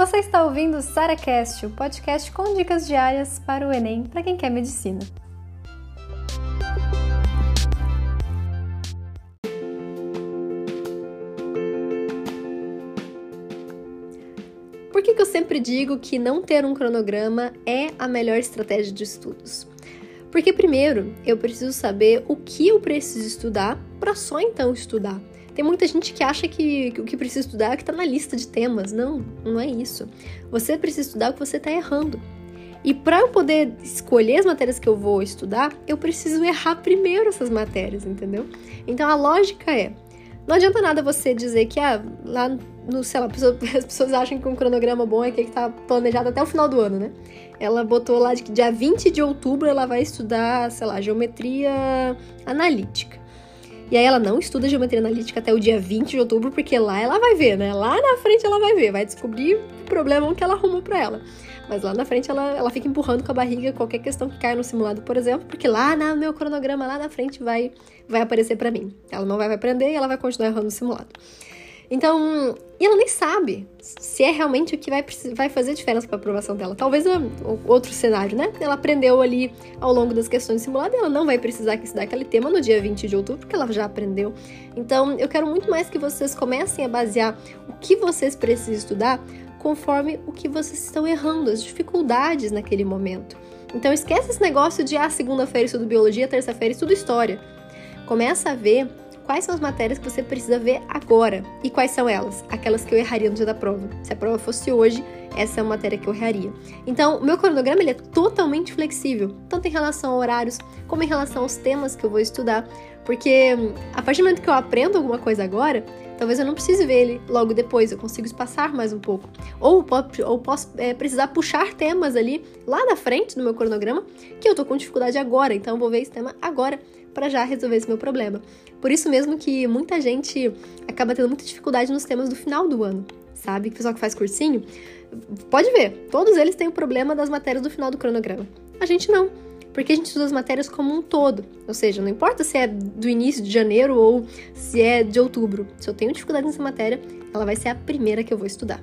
Você está ouvindo o SaraCast, o podcast com dicas diárias para o Enem para quem quer medicina. Por que, que eu sempre digo que não ter um cronograma é a melhor estratégia de estudos? Porque, primeiro, eu preciso saber o que eu preciso estudar para só então estudar. Tem muita gente que acha que, o que precisa estudar é o que está na lista de temas. Não, não é isso. Você precisa estudar o que você está errando. E para eu poder escolher as matérias que eu vou estudar, eu preciso errar primeiro essas matérias, entendeu? Então a lógica é: não adianta nada você dizer que ah, lá no, sei lá, as pessoas acham que um cronograma bom é aquele que tá planejado até o final do ano, né? Ela botou lá de que dia 20 de outubro ela vai estudar, sei lá, geometria analítica. E aí ela não estuda geometria analítica até o dia 20 de outubro, porque lá ela vai ver, né? Lá na frente ela vai ver, vai descobrir o problema que ela arrumou para ela. Mas lá na frente ela, ela fica empurrando com a barriga qualquer questão que caia no simulado, por exemplo, porque lá no meu cronograma, lá na frente, vai, vai aparecer para mim. Ela não vai aprender e ela vai continuar errando no simulado. Então, e ela nem sabe se é realmente o que vai, vai fazer diferença para a aprovação dela. Talvez outro cenário, né? Ela aprendeu ali ao longo das questões simuladas ela não vai precisar estudar aquele tema no dia 20 de outubro, porque ela já aprendeu. Então, eu quero muito mais que vocês comecem a basear o que vocês precisam estudar conforme o que vocês estão errando, as dificuldades naquele momento. Então, esquece esse negócio de, ah, segunda-feira estudo biologia, terça-feira estudo história. Começa a ver quais são as matérias que você precisa ver agora. E quais são elas? Aquelas que eu erraria no dia da prova. Se a prova fosse hoje, essa é uma matéria que eu erraria. Então, o meu cronograma ele é totalmente flexível, tanto em relação a horários, como em relação aos temas que eu vou estudar, porque hum, a partir do momento que eu aprendo alguma coisa agora, talvez eu não precise ver ele logo depois, eu consigo espaçar mais um pouco. Ou, ou posso é, precisar puxar temas ali lá na frente do meu cronograma que eu tô com dificuldade agora, então eu vou ver esse tema agora para já resolver esse meu problema. Por isso mesmo que muita gente acaba tendo muita dificuldade nos temas do final do ano, sabe? O pessoal que faz cursinho, pode ver, todos eles têm o problema das matérias do final do cronograma. A gente não, porque a gente estuda as matérias como um todo, ou seja, não importa se é do início de janeiro ou se é de outubro. Se eu tenho dificuldade nessa matéria, ela vai ser a primeira que eu vou estudar.